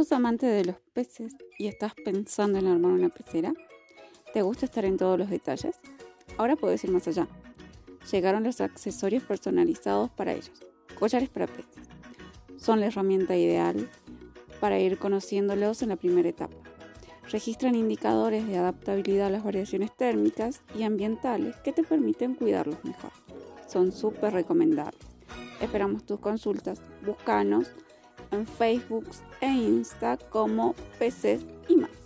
¿Sos amante de los peces y estás pensando en armar una pecera? ¿Te gusta estar en todos los detalles? Ahora puedes ir más allá. Llegaron los accesorios personalizados para ellos, collares para peces. Son la herramienta ideal para ir conociéndolos en la primera etapa. Registran indicadores de adaptabilidad a las variaciones térmicas y ambientales que te permiten cuidarlos mejor. Son súper recomendables. Esperamos tus consultas. Búscanos en Facebook e Insta como Peces y más.